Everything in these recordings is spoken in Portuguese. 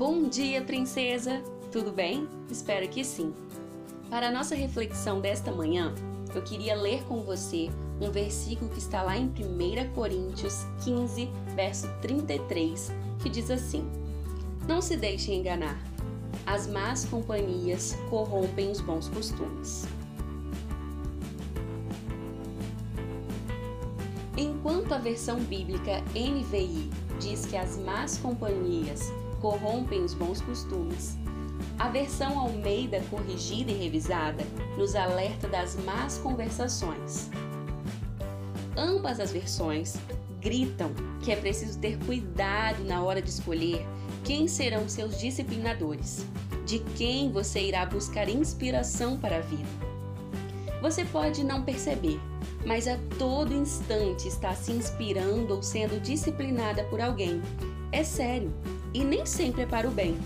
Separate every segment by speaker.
Speaker 1: Bom dia, princesa! Tudo bem? Espero que sim. Para a nossa reflexão desta manhã, eu queria ler com você um versículo que está lá em 1 Coríntios 15, verso 33, que diz assim: Não se deixem enganar. As más companhias corrompem os bons costumes. Enquanto a versão bíblica NVI diz que as más companhias corrompem os bons costumes, a versão Almeida corrigida e revisada nos alerta das más conversações. Ambas as versões gritam que é preciso ter cuidado na hora de escolher quem serão seus disciplinadores, de quem você irá buscar inspiração para a vida. Você pode não perceber, mas a todo instante está se inspirando ou sendo disciplinada por alguém. É sério, e nem sempre é para o bem.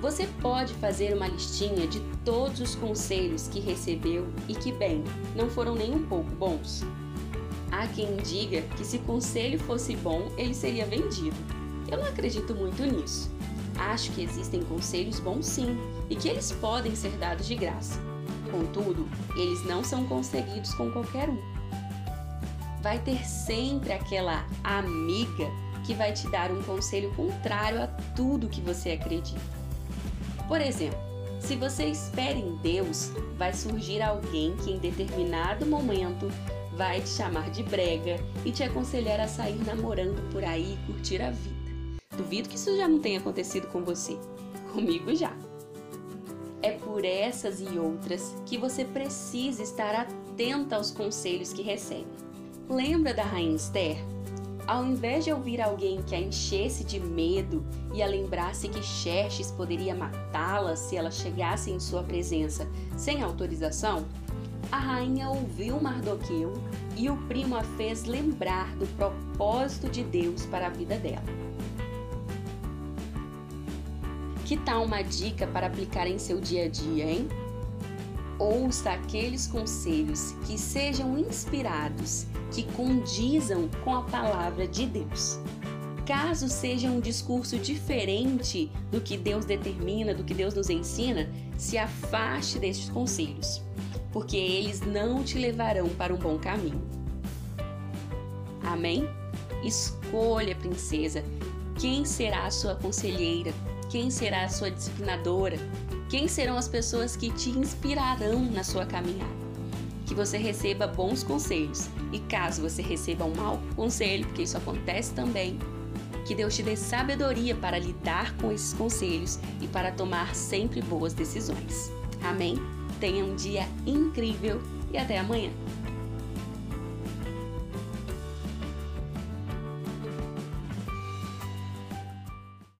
Speaker 1: Você pode fazer uma listinha de todos os conselhos que recebeu e que, bem, não foram nem um pouco bons. Há quem diga que se conselho fosse bom, ele seria vendido. Eu não acredito muito nisso. Acho que existem conselhos bons sim e que eles podem ser dados de graça. Contudo, eles não são conseguidos com qualquer um. Vai ter sempre aquela amiga que vai te dar um conselho contrário a tudo que você acredita. Por exemplo, se você espera em Deus, vai surgir alguém que em determinado momento vai te chamar de brega e te aconselhar a sair namorando por aí e curtir a vida. Duvido que isso já não tenha acontecido com você. Comigo já. É por essas e outras que você precisa estar atenta aos conselhos que recebe. Lembra da Rainha Esther? Ao invés de ouvir alguém que a enchesse de medo e a lembrasse que Xerxes poderia matá-la se ela chegasse em sua presença sem autorização, a rainha ouviu Mardoqueu e o primo a fez lembrar do propósito de Deus para a vida dela. Que tal uma dica para aplicar em seu dia a dia, hein? Ouça aqueles conselhos que sejam inspirados, que condizam com a palavra de Deus. Caso seja um discurso diferente do que Deus determina, do que Deus nos ensina, se afaste destes conselhos, porque eles não te levarão para um bom caminho. Amém? Escolha, princesa, quem será a sua conselheira, quem será a sua disciplinadora, quem serão as pessoas que te inspirarão na sua caminhada? Que você receba bons conselhos e caso você receba um mau conselho, porque isso acontece também, que Deus te dê sabedoria para lidar com esses conselhos e para tomar sempre boas decisões. Amém? Tenha um dia incrível e até amanhã.